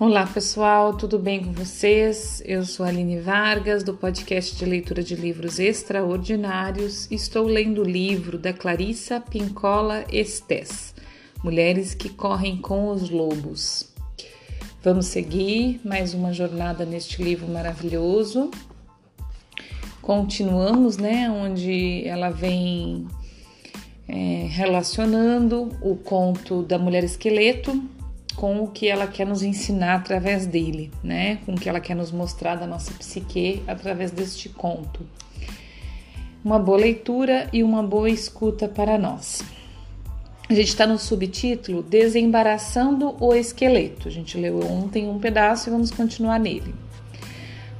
Olá pessoal, tudo bem com vocês? Eu sou Aline Vargas, do podcast de leitura de livros extraordinários. Estou lendo o livro da Clarissa Pincola Estes, Mulheres que Correm com os Lobos. Vamos seguir mais uma jornada neste livro maravilhoso. Continuamos, né, onde ela vem é, relacionando o conto da mulher esqueleto com o que ela quer nos ensinar através dele, né? Com o que ela quer nos mostrar da nossa psique através deste conto. Uma boa leitura e uma boa escuta para nós. A gente está no subtítulo Desembaraçando o Esqueleto. A gente leu ontem um pedaço e vamos continuar nele.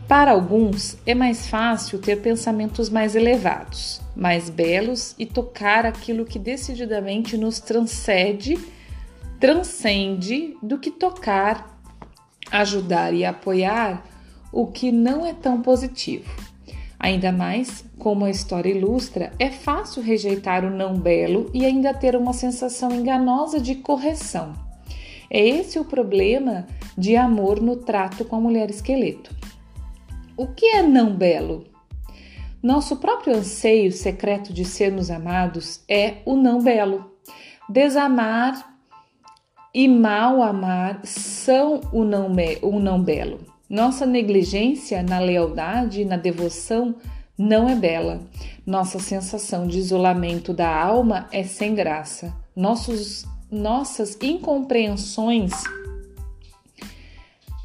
Para alguns, é mais fácil ter pensamentos mais elevados, mais belos e tocar aquilo que decididamente nos transcende transcende do que tocar, ajudar e apoiar o que não é tão positivo. Ainda mais, como a história ilustra, é fácil rejeitar o não belo e ainda ter uma sensação enganosa de correção. É esse o problema de amor no trato com a mulher esqueleto. O que é não belo? Nosso próprio anseio secreto de sermos amados é o não belo. Desamar e mal amar são o não, o não belo. Nossa negligência na lealdade e na devoção não é bela. Nossa sensação de isolamento da alma é sem graça. Nossos, nossas incompreensões,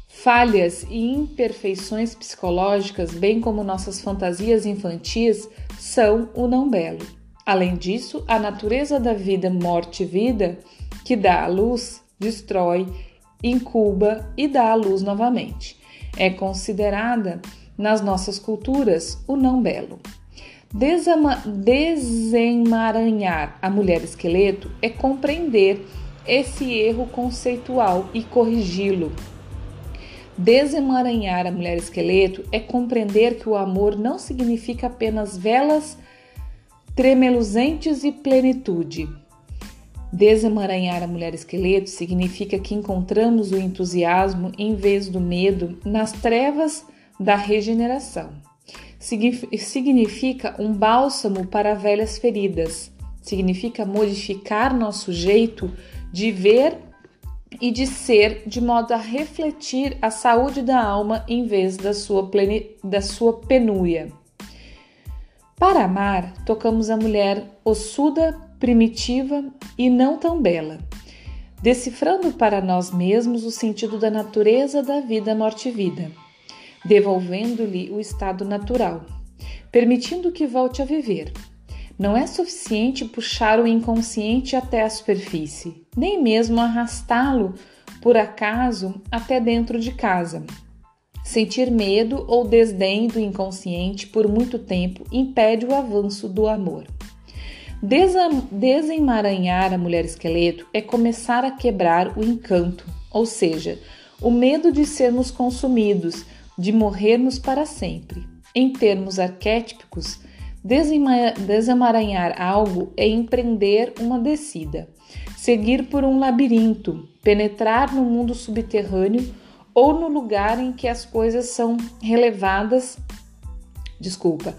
falhas e imperfeições psicológicas, bem como nossas fantasias infantis, são o não belo. Além disso, a natureza da vida, morte e vida que dá a luz, destrói, incuba e dá a luz novamente. É considerada nas nossas culturas o não belo. Desama desemaranhar a mulher esqueleto é compreender esse erro conceitual e corrigi-lo. Desemaranhar a mulher esqueleto é compreender que o amor não significa apenas velas tremeluzentes e plenitude Desemaranhar a mulher esqueleto significa que encontramos o entusiasmo em vez do medo nas trevas da regeneração. Significa um bálsamo para velhas feridas. Significa modificar nosso jeito de ver e de ser de modo a refletir a saúde da alma em vez da sua, da sua penúria. Para amar, tocamos a mulher ossuda, primitiva e não tão bela, decifrando para nós mesmos o sentido da natureza da vida, morte e vida, devolvendo-lhe o estado natural, permitindo que volte a viver. Não é suficiente puxar o inconsciente até a superfície, nem mesmo arrastá-lo por acaso até dentro de casa. Sentir medo ou desdém do inconsciente por muito tempo impede o avanço do amor. Desemaranhar a mulher esqueleto é começar a quebrar o encanto, ou seja, o medo de sermos consumidos, de morrermos para sempre. Em termos arquétipos, desemaranhar algo é empreender uma descida, seguir por um labirinto, penetrar no mundo subterrâneo ou no lugar em que as coisas são relevadas, desculpa,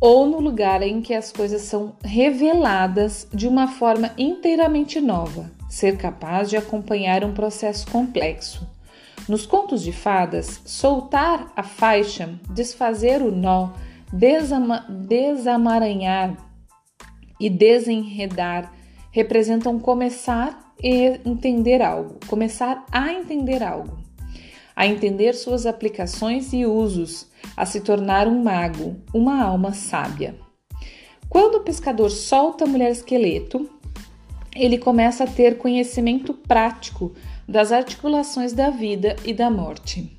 ou no lugar em que as coisas são reveladas de uma forma inteiramente nova, ser capaz de acompanhar um processo complexo. Nos contos de fadas, soltar a faixa, desfazer o nó, desama desamaranhar e desenredar representam começar e entender algo, começar a entender algo, a entender suas aplicações e usos, a se tornar um mago, uma alma sábia. Quando o pescador solta a mulher esqueleto, ele começa a ter conhecimento prático das articulações da vida e da morte.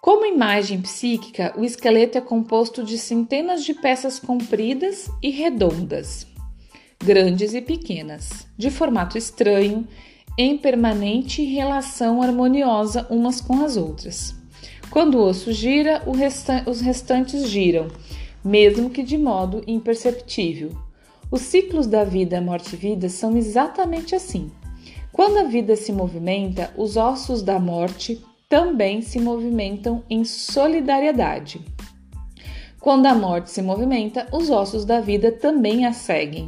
Como imagem psíquica, o esqueleto é composto de centenas de peças compridas e redondas, grandes e pequenas, de formato estranho, em permanente relação harmoniosa umas com as outras. Quando o osso gira, resta os restantes giram, mesmo que de modo imperceptível. Os ciclos da vida, morte e vida são exatamente assim. Quando a vida se movimenta, os ossos da morte também se movimentam em solidariedade. Quando a morte se movimenta, os ossos da vida também a seguem.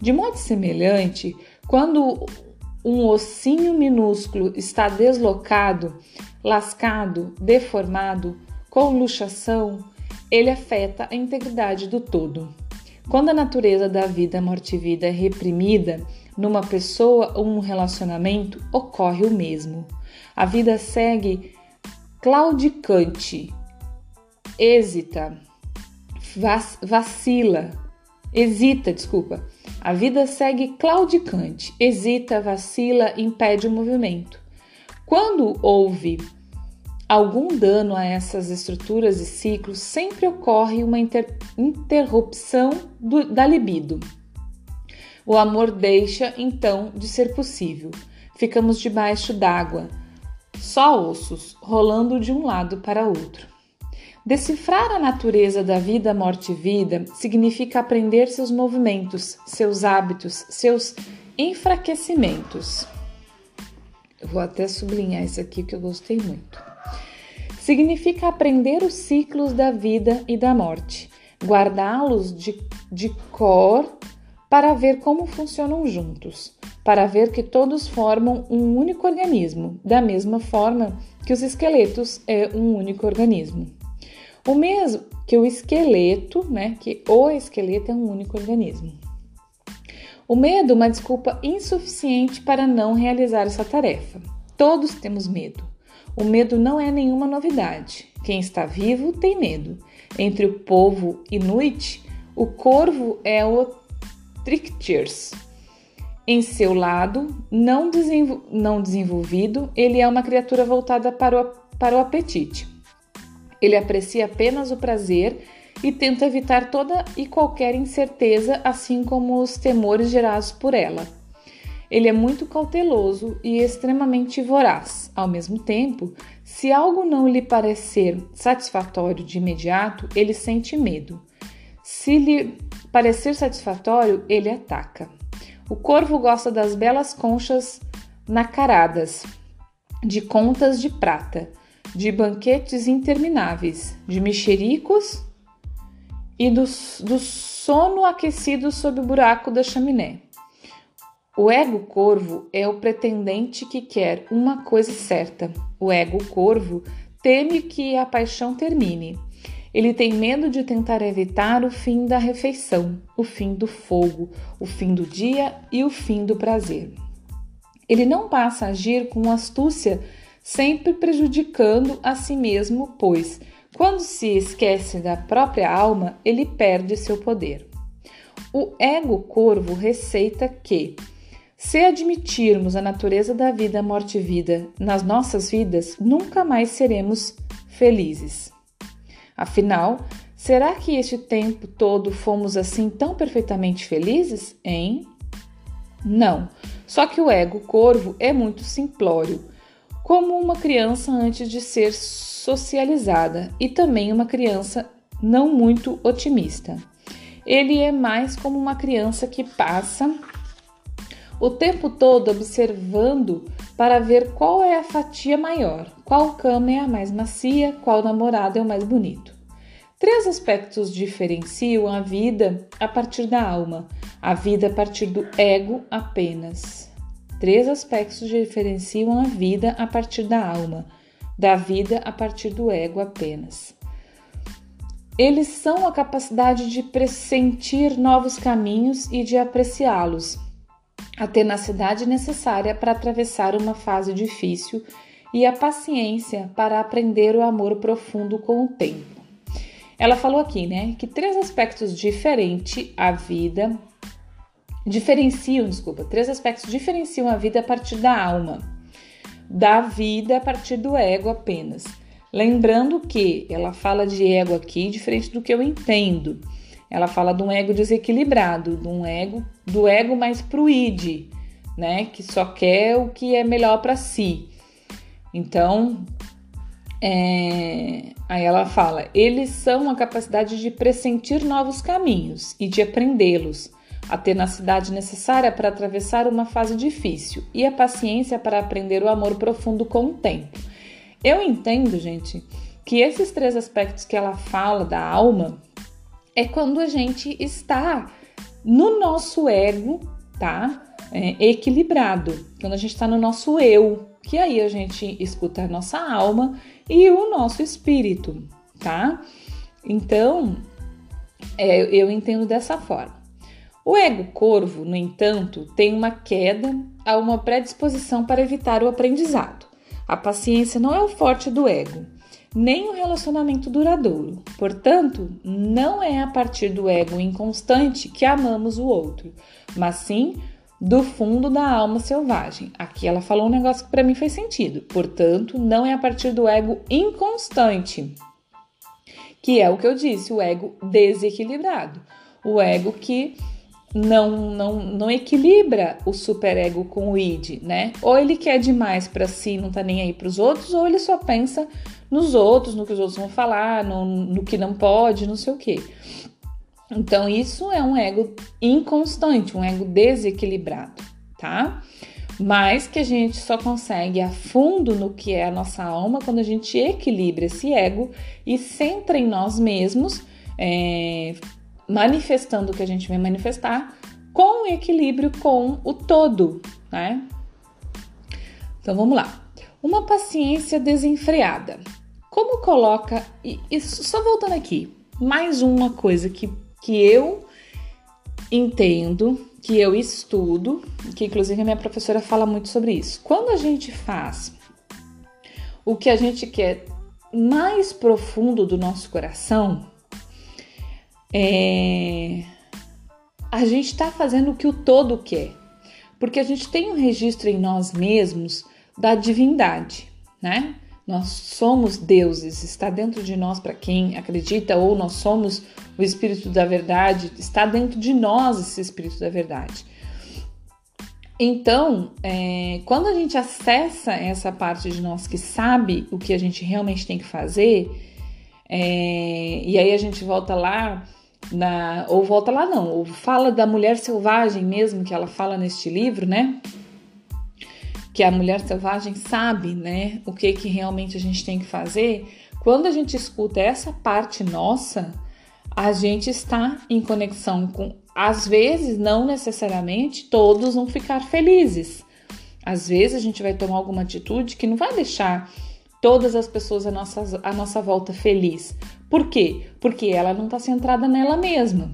De modo semelhante, quando um ossinho minúsculo está deslocado, lascado, deformado, com luxação, ele afeta a integridade do todo. Quando a natureza da vida, morte e vida é reprimida numa pessoa ou um relacionamento, ocorre o mesmo. A vida segue claudicante, hesita, vacila, hesita, desculpa. A vida segue claudicante, hesita, vacila, impede o movimento. Quando houve algum dano a essas estruturas e ciclos, sempre ocorre uma inter interrupção do, da libido. O amor deixa então de ser possível. Ficamos debaixo d'água, só ossos, rolando de um lado para outro. Decifrar a natureza da vida, morte e vida significa aprender seus movimentos, seus hábitos, seus enfraquecimentos. Eu vou até sublinhar isso aqui que eu gostei muito. Significa aprender os ciclos da vida e da morte, guardá-los de, de cor para ver como funcionam juntos, para ver que todos formam um único organismo, da mesma forma que os esqueletos é um único organismo. O mesmo que o esqueleto, né? Que o esqueleto é um único organismo. O medo, uma desculpa insuficiente para não realizar essa tarefa. Todos temos medo. O medo não é nenhuma novidade. Quem está vivo tem medo. Entre o povo inuit, o corvo é o Trictiers. Em seu lado não, desenvol não desenvolvido, ele é uma criatura voltada para o, para o apetite. Ele aprecia apenas o prazer e tenta evitar toda e qualquer incerteza, assim como os temores gerados por ela. Ele é muito cauteloso e extremamente voraz. Ao mesmo tempo, se algo não lhe parecer satisfatório de imediato, ele sente medo. Se lhe parecer satisfatório, ele ataca. O corvo gosta das belas conchas nacaradas, de contas de prata de banquetes intermináveis, de mexericos e do, do sono aquecido sob o buraco da chaminé. O ego corvo é o pretendente que quer uma coisa certa. O ego corvo teme que a paixão termine. Ele tem medo de tentar evitar o fim da refeição, o fim do fogo, o fim do dia e o fim do prazer. Ele não passa a agir com astúcia sempre prejudicando a si mesmo, pois, quando se esquece da própria alma, ele perde seu poder. O ego corvo receita que, se admitirmos a natureza da vida, morte e vida nas nossas vidas, nunca mais seremos felizes. Afinal, será que este tempo todo fomos assim tão perfeitamente felizes, hein? Não. Só que o ego corvo é muito simplório como uma criança antes de ser socializada e também uma criança não muito otimista. Ele é mais como uma criança que passa o tempo todo observando para ver qual é a fatia maior, qual cama é a mais macia, qual namorado é o mais bonito. Três aspectos diferenciam a vida a partir da alma, a vida a partir do ego apenas. Três aspectos diferenciam a vida a partir da alma, da vida a partir do ego apenas. Eles são a capacidade de pressentir novos caminhos e de apreciá-los, a tenacidade necessária para atravessar uma fase difícil e a paciência para aprender o amor profundo com o tempo. Ela falou aqui, né, que três aspectos diferentes a vida diferenciam, desculpa, três aspectos diferenciam a vida a partir da alma, da vida a partir do ego apenas. Lembrando que ela fala de ego aqui diferente do que eu entendo. Ela fala de um ego desequilibrado, de um ego, do ego mais pro id, né, que só quer o que é melhor para si. Então, é, aí ela fala: eles são a capacidade de pressentir novos caminhos e de aprendê-los a tenacidade necessária para atravessar uma fase difícil e a paciência para aprender o amor profundo com o tempo. Eu entendo, gente, que esses três aspectos que ela fala da alma é quando a gente está no nosso ego, tá? É, equilibrado, quando a gente está no nosso eu, que aí a gente escuta a nossa alma e o nosso espírito, tá? Então, é, eu entendo dessa forma. O ego corvo, no entanto, tem uma queda a uma predisposição para evitar o aprendizado. A paciência não é o forte do ego, nem o relacionamento duradouro. Portanto, não é a partir do ego inconstante que amamos o outro, mas sim do fundo da alma selvagem. Aqui ela falou um negócio que para mim fez sentido. Portanto, não é a partir do ego inconstante, que é o que eu disse, o ego desequilibrado, o ego que não, não, não equilibra o superego com o id, né? Ou ele quer demais para si, não tá nem aí para os outros, ou ele só pensa nos outros, no que os outros vão falar, no, no que não pode, não sei o quê. Então, isso é um ego inconstante, um ego desequilibrado, tá? Mas que a gente só consegue a fundo no que é a nossa alma quando a gente equilibra esse ego e centra em nós mesmos, é, manifestando o que a gente vem manifestar com equilíbrio com o todo, né? Então vamos lá. Uma paciência desenfreada. Como coloca. E, e só voltando aqui, mais uma coisa que que eu entendo, que eu estudo, que inclusive a minha professora fala muito sobre isso. Quando a gente faz o que a gente quer mais profundo do nosso coração, é... a gente está fazendo o que o todo quer, porque a gente tem um registro em nós mesmos da divindade, né? Nós somos deuses, está dentro de nós para quem acredita, ou nós somos o Espírito da Verdade, está dentro de nós esse Espírito da Verdade. Então, é, quando a gente acessa essa parte de nós que sabe o que a gente realmente tem que fazer, é, e aí a gente volta lá, na, ou volta lá não, ou fala da mulher selvagem mesmo, que ela fala neste livro, né? Que a mulher selvagem sabe, né, o que que realmente a gente tem que fazer, quando a gente escuta essa parte nossa, a gente está em conexão com, às vezes, não necessariamente todos vão ficar felizes. Às vezes a gente vai tomar alguma atitude que não vai deixar todas as pessoas à nossa, à nossa volta feliz. Por quê? Porque ela não está centrada nela mesma.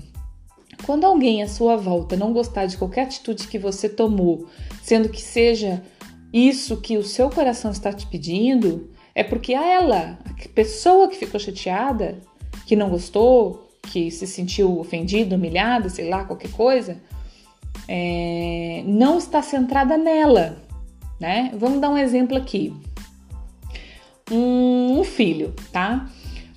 Quando alguém à sua volta não gostar de qualquer atitude que você tomou, sendo que seja isso que o seu coração está te pedindo, é porque a ela, a pessoa que ficou chateada, que não gostou, que se sentiu ofendida, humilhada, sei lá, qualquer coisa, é, não está centrada nela, né? Vamos dar um exemplo aqui. Um, um filho, tá?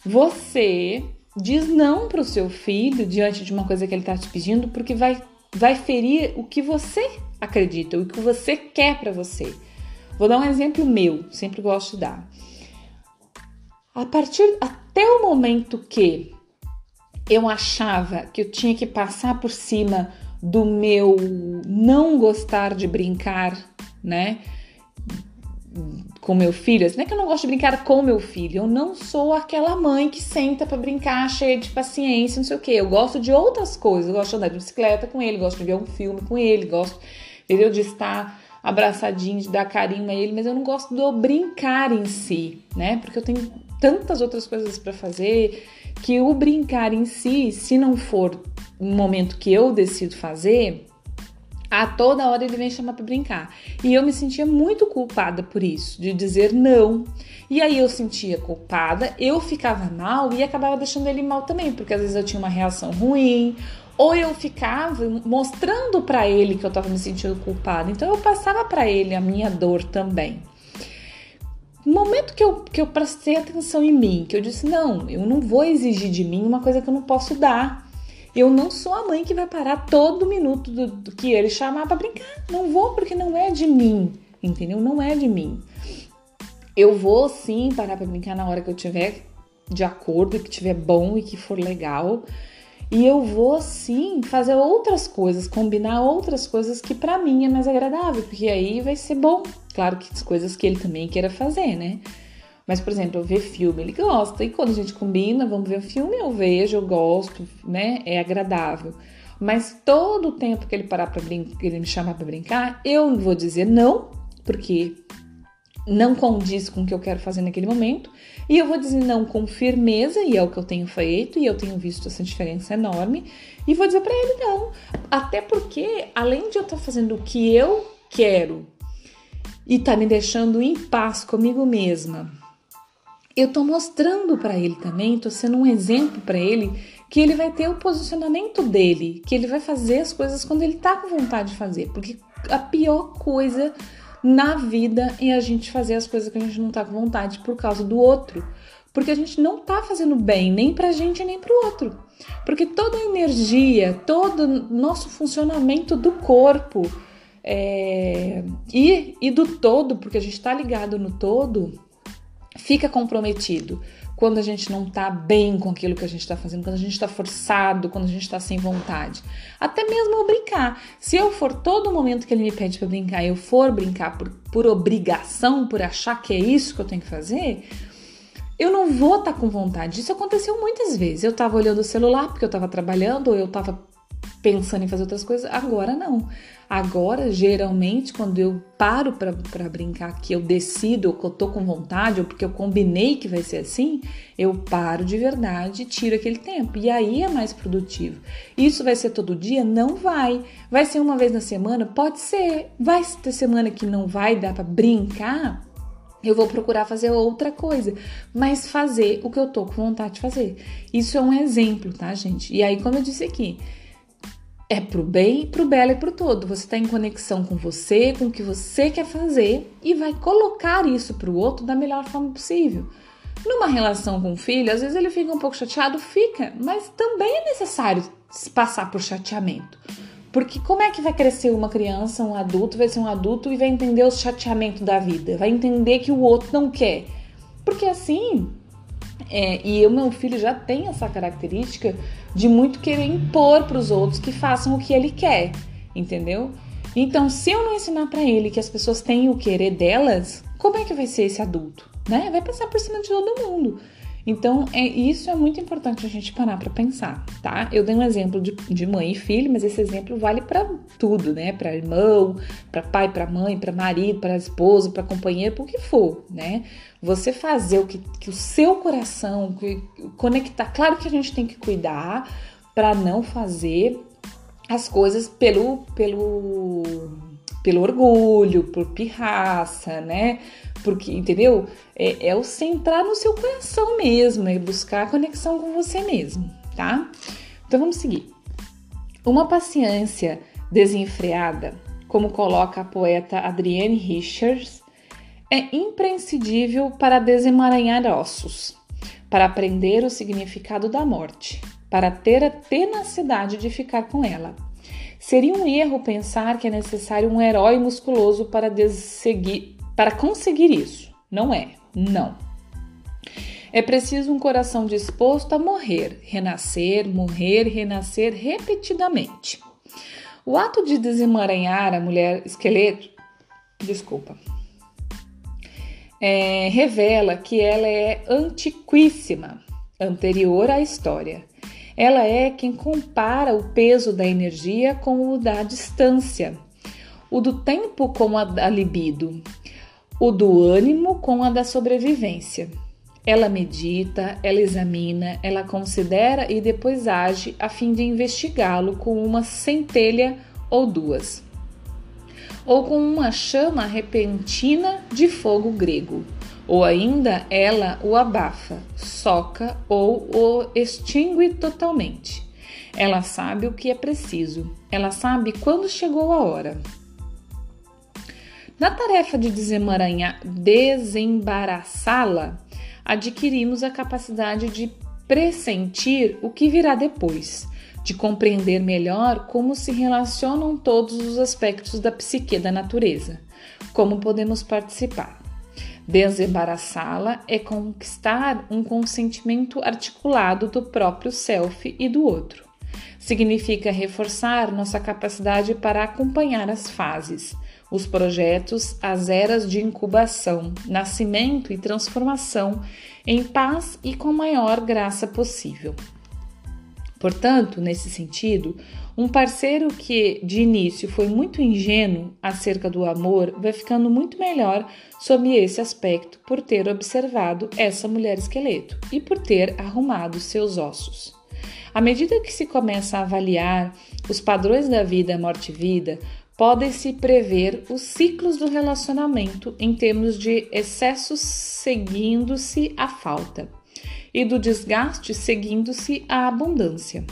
Você diz não para o seu filho diante de uma coisa que ele está te pedindo, porque vai, vai ferir o que você acredita, o que você quer para você. Vou dar um exemplo meu, sempre gosto de dar. A partir até o momento que eu achava que eu tinha que passar por cima do meu não gostar de brincar, né? Com meu filho, não é que eu não gosto de brincar com meu filho, eu não sou aquela mãe que senta para brincar cheia de paciência, não sei o que. Eu gosto de outras coisas, eu gosto de andar de bicicleta com ele, gosto de ver um filme com ele, gosto, entendeu? De estar abraçadinho, de dar carinho a ele, mas eu não gosto do brincar em si, né? Porque eu tenho tantas outras coisas para fazer que o brincar em si, se não for um momento que eu decido fazer, a toda hora ele vem chamar para brincar. E eu me sentia muito culpada por isso, de dizer não. E aí eu sentia culpada, eu ficava mal e acabava deixando ele mal também, porque às vezes eu tinha uma reação ruim, ou eu ficava mostrando para ele que eu estava me sentindo culpada. Então eu passava para ele a minha dor também. No momento que eu, que eu prestei atenção em mim, que eu disse: não, eu não vou exigir de mim uma coisa que eu não posso dar. Eu não sou a mãe que vai parar todo minuto do, do que ele chamar para brincar. Não vou porque não é de mim, entendeu? Não é de mim. Eu vou sim parar para brincar na hora que eu tiver de acordo, que tiver bom e que for legal E eu vou sim fazer outras coisas, combinar outras coisas que para mim é mais agradável, porque aí vai ser bom. Claro que as coisas que ele também queira fazer, né? Mas, por exemplo, eu ver filme, ele gosta. E quando a gente combina, vamos ver o filme, eu vejo, eu gosto, né? É agradável. Mas todo o tempo que ele parar para brincar, ele me chamar para brincar, eu vou dizer não, porque não condiz com o que eu quero fazer naquele momento. E eu vou dizer não com firmeza, e é o que eu tenho feito, e eu tenho visto essa diferença enorme. E vou dizer para ele não. Até porque, além de eu estar tá fazendo o que eu quero e tá me deixando em paz comigo mesma, eu tô mostrando para ele também, tô sendo um exemplo para ele que ele vai ter o posicionamento dele, que ele vai fazer as coisas quando ele tá com vontade de fazer, porque a pior coisa na vida é a gente fazer as coisas que a gente não tá com vontade por causa do outro. Porque a gente não tá fazendo bem nem pra gente nem pro outro. Porque toda a energia, todo nosso funcionamento do corpo é, e, e do todo, porque a gente tá ligado no todo, fica comprometido quando a gente não tá bem com aquilo que a gente tá fazendo, quando a gente tá forçado, quando a gente tá sem vontade. Até mesmo eu brincar. Se eu for todo momento que ele me pede para brincar, eu for brincar por, por obrigação, por achar que é isso que eu tenho que fazer, eu não vou estar tá com vontade. Isso aconteceu muitas vezes. Eu tava olhando o celular porque eu tava trabalhando, ou eu tava pensando em fazer outras coisas. Agora não. Agora, geralmente, quando eu paro para brincar, que eu decido, ou que eu tô com vontade, ou porque eu combinei que vai ser assim, eu paro de verdade e tiro aquele tempo. E aí é mais produtivo. Isso vai ser todo dia? Não vai. Vai ser uma vez na semana? Pode ser. Vai ter semana que não vai dar para brincar? eu vou procurar fazer outra coisa, mas fazer o que eu tô com vontade de fazer. Isso é um exemplo, tá, gente? E aí, como eu disse aqui, é pro bem, pro belo e pro todo. Você está em conexão com você, com o que você quer fazer e vai colocar isso pro outro da melhor forma possível. Numa relação com o filho, às vezes ele fica um pouco chateado, fica, mas também é necessário passar por chateamento. Porque como é que vai crescer uma criança, um adulto, vai ser um adulto e vai entender o chateamento da vida, vai entender que o outro não quer. Porque assim, é, e o meu filho já tem essa característica de muito querer impor para os outros que façam o que ele quer, entendeu? Então, se eu não ensinar para ele que as pessoas têm o querer delas, como é que vai ser esse adulto? Né? Vai passar por cima de todo mundo. Então, é, isso é muito importante a gente parar para pensar, tá? Eu dei um exemplo de, de mãe e filho, mas esse exemplo vale para tudo, né? Para irmão, para pai, para mãe, para marido, para esposa, para companheiro, para o que for, né? Você fazer o que, que o seu coração que, conectar. Claro que a gente tem que cuidar para não fazer as coisas pelo pelo pelo orgulho, por pirraça, né? Porque, entendeu? É, é o centrar no seu coração mesmo, é buscar a conexão com você mesmo, tá? Então vamos seguir. Uma paciência desenfreada, como coloca a poeta Adrienne Richards, é imprescindível para desemaranhar ossos, para aprender o significado da morte, para ter a tenacidade de ficar com ela. Seria um erro pensar que é necessário um herói musculoso para, para conseguir isso. Não é, não. É preciso um coração disposto a morrer, renascer, morrer, renascer repetidamente. O ato de desemaranhar a mulher esqueleto, desculpa, é, revela que ela é antiquíssima, anterior à história. Ela é quem compara o peso da energia com o da distância, o do tempo com a da libido, o do ânimo com a da sobrevivência. Ela medita, ela examina, ela considera e depois age a fim de investigá-lo com uma centelha ou duas ou com uma chama repentina de fogo grego, ou ainda ela o abafa, soca ou o extingue totalmente. Ela sabe o que é preciso, ela sabe quando chegou a hora. Na tarefa de desembaraçá-la, adquirimos a capacidade de pressentir o que virá depois de compreender melhor como se relacionam todos os aspectos da psique da natureza, como podemos participar. Desembaraçá-la é conquistar um consentimento articulado do próprio self e do outro. significa reforçar nossa capacidade para acompanhar as fases, os projetos, as eras de incubação, nascimento e transformação em paz e com maior graça possível. Portanto, nesse sentido, um parceiro que de início foi muito ingênuo acerca do amor vai ficando muito melhor sob esse aspecto por ter observado essa mulher esqueleto e por ter arrumado seus ossos. À medida que se começa a avaliar os padrões da vida, morte e vida, podem-se prever os ciclos do relacionamento em termos de excessos seguindo-se a falta e do desgaste seguindo-se a abundância.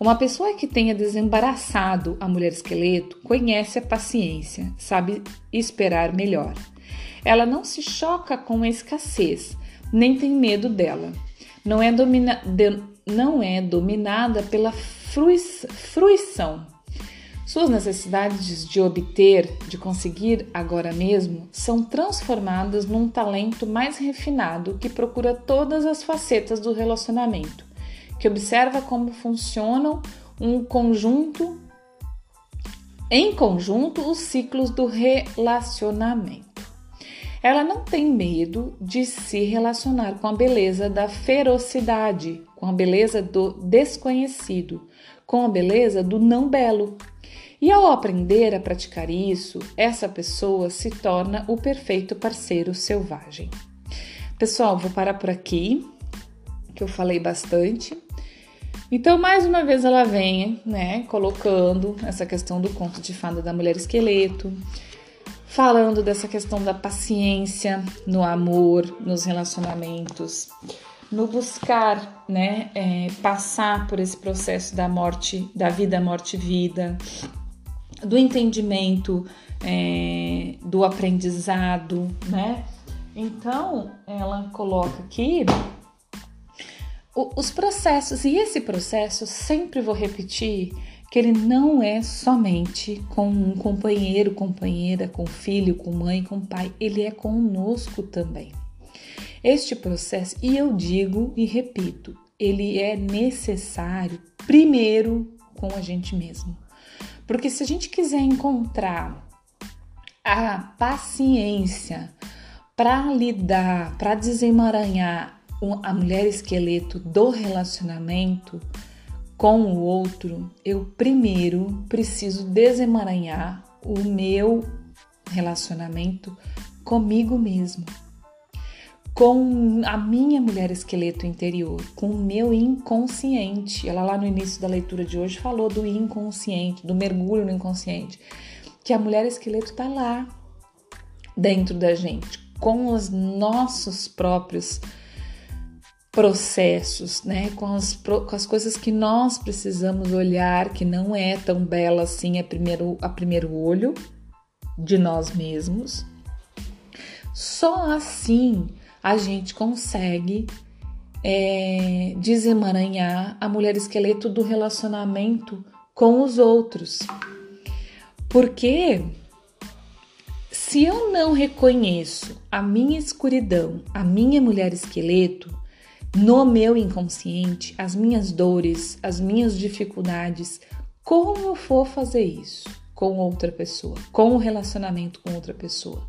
Uma pessoa que tenha desembaraçado a mulher esqueleto conhece a paciência, sabe esperar melhor. Ela não se choca com a escassez, nem tem medo dela. Não é, domina, de, não é dominada pela fruição. Suas necessidades de obter, de conseguir agora mesmo, são transformadas num talento mais refinado que procura todas as facetas do relacionamento que observa como funcionam um conjunto em conjunto os ciclos do relacionamento. Ela não tem medo de se relacionar com a beleza da ferocidade, com a beleza do desconhecido, com a beleza do não belo. E ao aprender a praticar isso, essa pessoa se torna o perfeito parceiro selvagem. Pessoal, vou parar por aqui, que eu falei bastante. Então, mais uma vez, ela vem, né, colocando essa questão do conto de fada da mulher esqueleto, falando dessa questão da paciência no amor, nos relacionamentos, no buscar, né, é, passar por esse processo da morte, da vida, morte, vida, do entendimento, é, do aprendizado, né? Então, ela coloca aqui os processos, e esse processo, sempre vou repetir, que ele não é somente com um companheiro, companheira, com filho, com mãe, com pai, ele é conosco também. Este processo, e eu digo e repito, ele é necessário primeiro com a gente mesmo. Porque se a gente quiser encontrar a paciência para lidar, para desemaranhar a mulher esqueleto do relacionamento com o outro, eu primeiro preciso desemaranhar o meu relacionamento comigo mesmo, com a minha mulher esqueleto interior, com o meu inconsciente. Ela lá no início da leitura de hoje falou do inconsciente, do mergulho no inconsciente, que a mulher esqueleto está lá dentro da gente, com os nossos próprios processos, né? Com as, com as coisas que nós precisamos olhar, que não é tão bela assim a primeiro, a primeiro olho de nós mesmos. Só assim a gente consegue é, desemaranhar a mulher esqueleto do relacionamento com os outros. Porque se eu não reconheço a minha escuridão, a minha mulher esqueleto, no meu inconsciente, as minhas dores, as minhas dificuldades, como eu for fazer isso com outra pessoa, com o relacionamento com outra pessoa?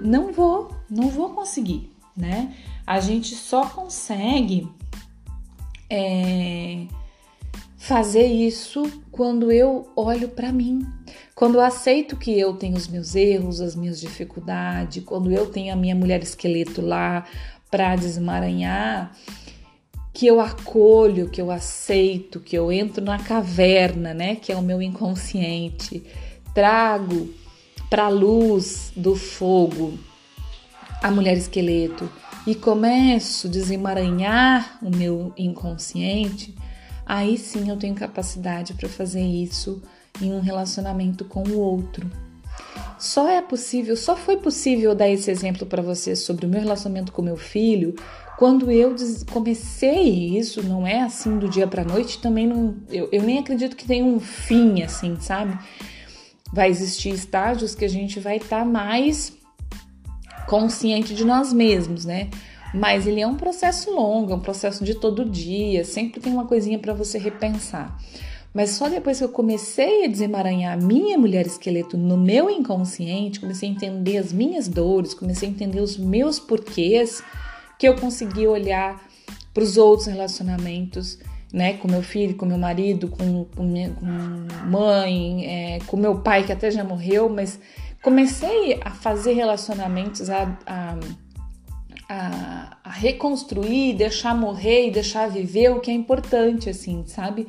Não vou, não vou conseguir, né? A gente só consegue é, fazer isso quando eu olho para mim, quando eu aceito que eu tenho os meus erros, as minhas dificuldades, quando eu tenho a minha mulher esqueleto lá para desemaranhar, que eu acolho, que eu aceito, que eu entro na caverna, né, que é o meu inconsciente, trago para luz do fogo a mulher esqueleto e começo a desemaranhar o meu inconsciente, aí sim eu tenho capacidade para fazer isso em um relacionamento com o outro. Só é possível, só foi possível dar esse exemplo para você sobre o meu relacionamento com meu filho quando eu comecei isso, não é assim do dia para noite, também não, eu, eu nem acredito que tenha um fim assim, sabe? Vai existir estágios que a gente vai estar tá mais consciente de nós mesmos, né? Mas ele é um processo longo, é um processo de todo dia, sempre tem uma coisinha para você repensar. Mas só depois que eu comecei a desemaranhar a minha mulher esqueleto no meu inconsciente, comecei a entender as minhas dores, comecei a entender os meus porquês, que eu consegui olhar para os outros relacionamentos, né, com meu filho, com meu marido, com, com, minha, com mãe, é, com meu pai que até já morreu, mas comecei a fazer relacionamentos, a, a, a, a reconstruir, deixar morrer e deixar viver o que é importante, assim, sabe?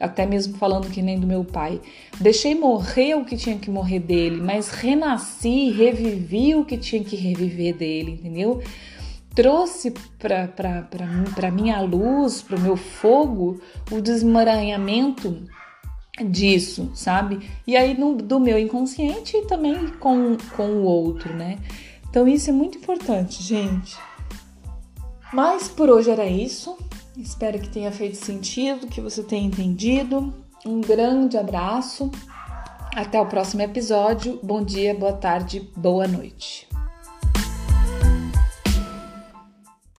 até mesmo falando que nem do meu pai. Deixei morrer o que tinha que morrer dele, mas renasci, revivi o que tinha que reviver dele, entendeu? Trouxe para minha luz, para o meu fogo, o desmaranhamento disso, sabe? E aí no, do meu inconsciente e também com, com o outro, né? Então isso é muito importante, gente. Mas por hoje era isso. Espero que tenha feito sentido, que você tenha entendido. Um grande abraço. Até o próximo episódio. Bom dia, boa tarde, boa noite.